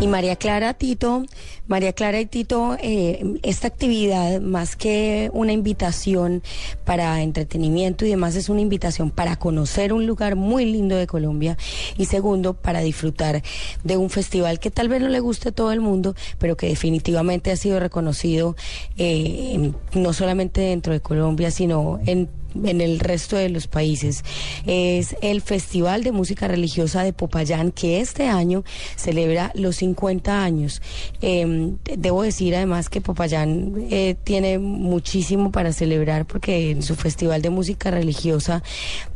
Y María Clara, Tito, María Clara y Tito, eh, esta actividad, más que una invitación para entretenimiento y demás, es una invitación para conocer un lugar muy lindo de Colombia y segundo, para disfrutar de un festival que tal vez no le guste a todo el mundo, pero que definitivamente ha sido reconocido eh, no solamente dentro de Colombia, sino en en el resto de los países. Es el Festival de Música Religiosa de Popayán, que este año celebra los 50 años. Eh, debo decir además que Popayán eh, tiene muchísimo para celebrar porque en su Festival de Música Religiosa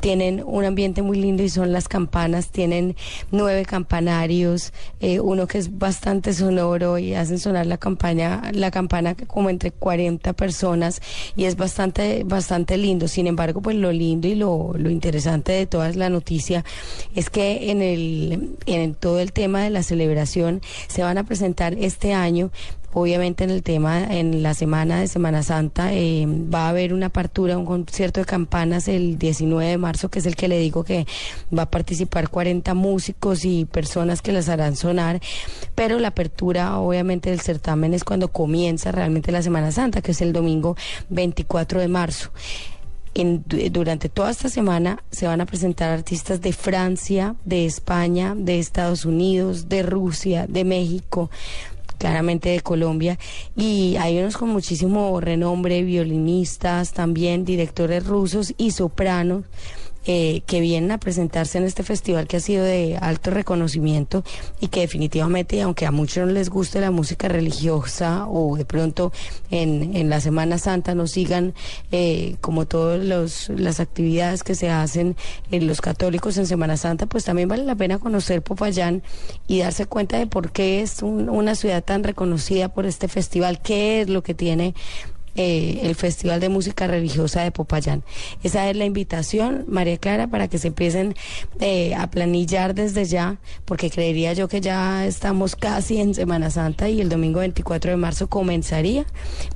tienen un ambiente muy lindo y son las campanas, tienen nueve campanarios, eh, uno que es bastante sonoro y hacen sonar la campaña, la campana como entre 40 personas y es bastante, bastante lindo. Sin embargo, pues lo lindo y lo, lo interesante de toda la noticia es que en el, en todo el tema de la celebración se van a presentar este año Obviamente en el tema, en la semana de Semana Santa, eh, va a haber una apertura, un concierto de campanas el 19 de marzo, que es el que le digo que va a participar 40 músicos y personas que las harán sonar, pero la apertura obviamente del certamen es cuando comienza realmente la Semana Santa, que es el domingo 24 de marzo. En, durante toda esta semana se van a presentar artistas de Francia, de España, de Estados Unidos, de Rusia, de México, claramente de Colombia, y hay unos con muchísimo renombre, violinistas, también directores rusos y sopranos. Eh, que vienen a presentarse en este festival que ha sido de alto reconocimiento y que definitivamente, aunque a muchos no les guste la música religiosa o de pronto en, en la Semana Santa no sigan eh, como todas las actividades que se hacen en los católicos en Semana Santa, pues también vale la pena conocer Popayán y darse cuenta de por qué es una ciudad tan reconocida por este festival, qué es lo que tiene eh, el Festival de Música Religiosa de Popayán. Esa es la invitación, María Clara, para que se empiecen eh, a planillar desde ya, porque creería yo que ya estamos casi en Semana Santa y el domingo 24 de marzo comenzaría,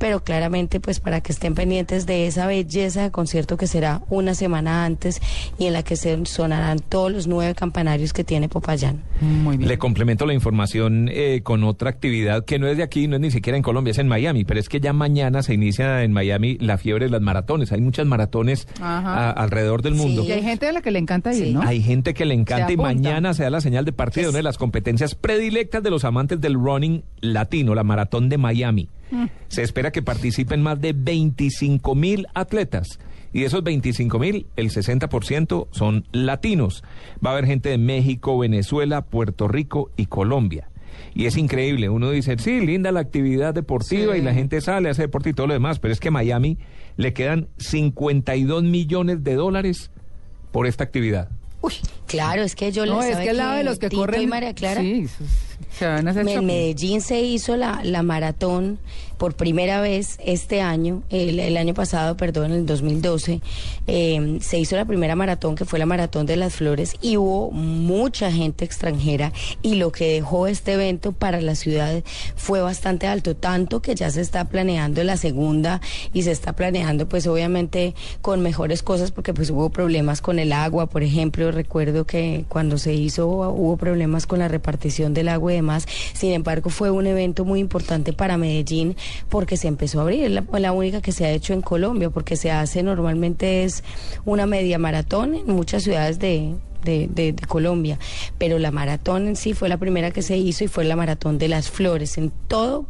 pero claramente pues para que estén pendientes de esa belleza de concierto que será una semana antes y en la que se sonarán todos los nueve campanarios que tiene Popayán. Muy bien. Le complemento la información eh, con otra actividad que no es de aquí, no es ni siquiera en Colombia, es en Miami, pero es que ya mañana se inicia inicia en Miami la fiebre de las maratones. Hay muchas maratones alrededor del mundo. Y hay gente a la que le encanta ir, ¿no? Hay gente que le encanta y mañana se da la señal de partido, una de las competencias predilectas de los amantes del running latino, la maratón de Miami. Mm. Se espera que participen más de 25 mil atletas. Y de esos 25 mil, el 60% son latinos. Va a haber gente de México, Venezuela, Puerto Rico y Colombia. Y es increíble, uno dice, sí, linda la actividad deportiva y la gente sale, hace deporte y todo lo demás, pero es que a Miami le quedan 52 millones de dólares por esta actividad. Uy, claro, es que yo no, es que al lado de los que corren María Clara. Sí, se van a hacer en Medellín se hizo la, la maratón por primera vez este año, el, año pasado, perdón, en el 2012, em, se hizo la primera maratón que fue la Maratón de las Flores y hubo mucha gente extranjera y lo que dejó este evento para la ciudad fue bastante alto, tanto que ya se está planeando la segunda y se está planeando pues obviamente con mejores cosas porque pues hubo problemas con el agua, por ejemplo, recuerdo que cuando se hizo hubo problemas con la repartición del agua y demás, sin embargo fue un evento muy importante para Medellín porque se empezó a abrir, es la, única que se ha hecho en Colombia, porque se hace normalmente es una media maratón en muchas ciudades de, de, Colombia, pero la maratón en sí fue la primera que se hizo y fue la maratón de las flores. En todo,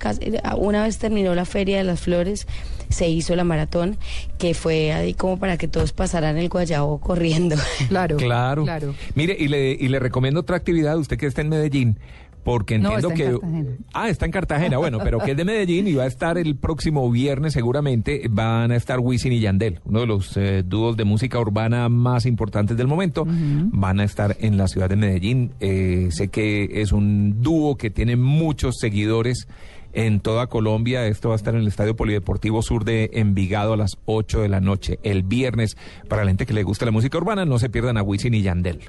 una vez terminó la feria de las flores, se hizo la maratón, que fue ahí como para que todos pasaran el guayabo corriendo. Claro, claro. claro. Mire, y le, y le recomiendo otra actividad, usted que está en Medellín porque No, entiendo está en que... Cartagena. Ah, está en Cartagena, bueno, pero que es de Medellín y va a estar el próximo viernes seguramente, van a estar Wisin y Yandel, uno de los eh, dúos de música urbana más importantes del momento, van a estar en la ciudad de Medellín. Eh, sé que es un dúo que tiene muchos seguidores en toda Colombia. Esto va a estar en el Estadio Polideportivo Sur de Envigado a las 8 de la noche, el viernes. Para la gente que le gusta la música urbana, no se pierdan a Wisin y Yandel.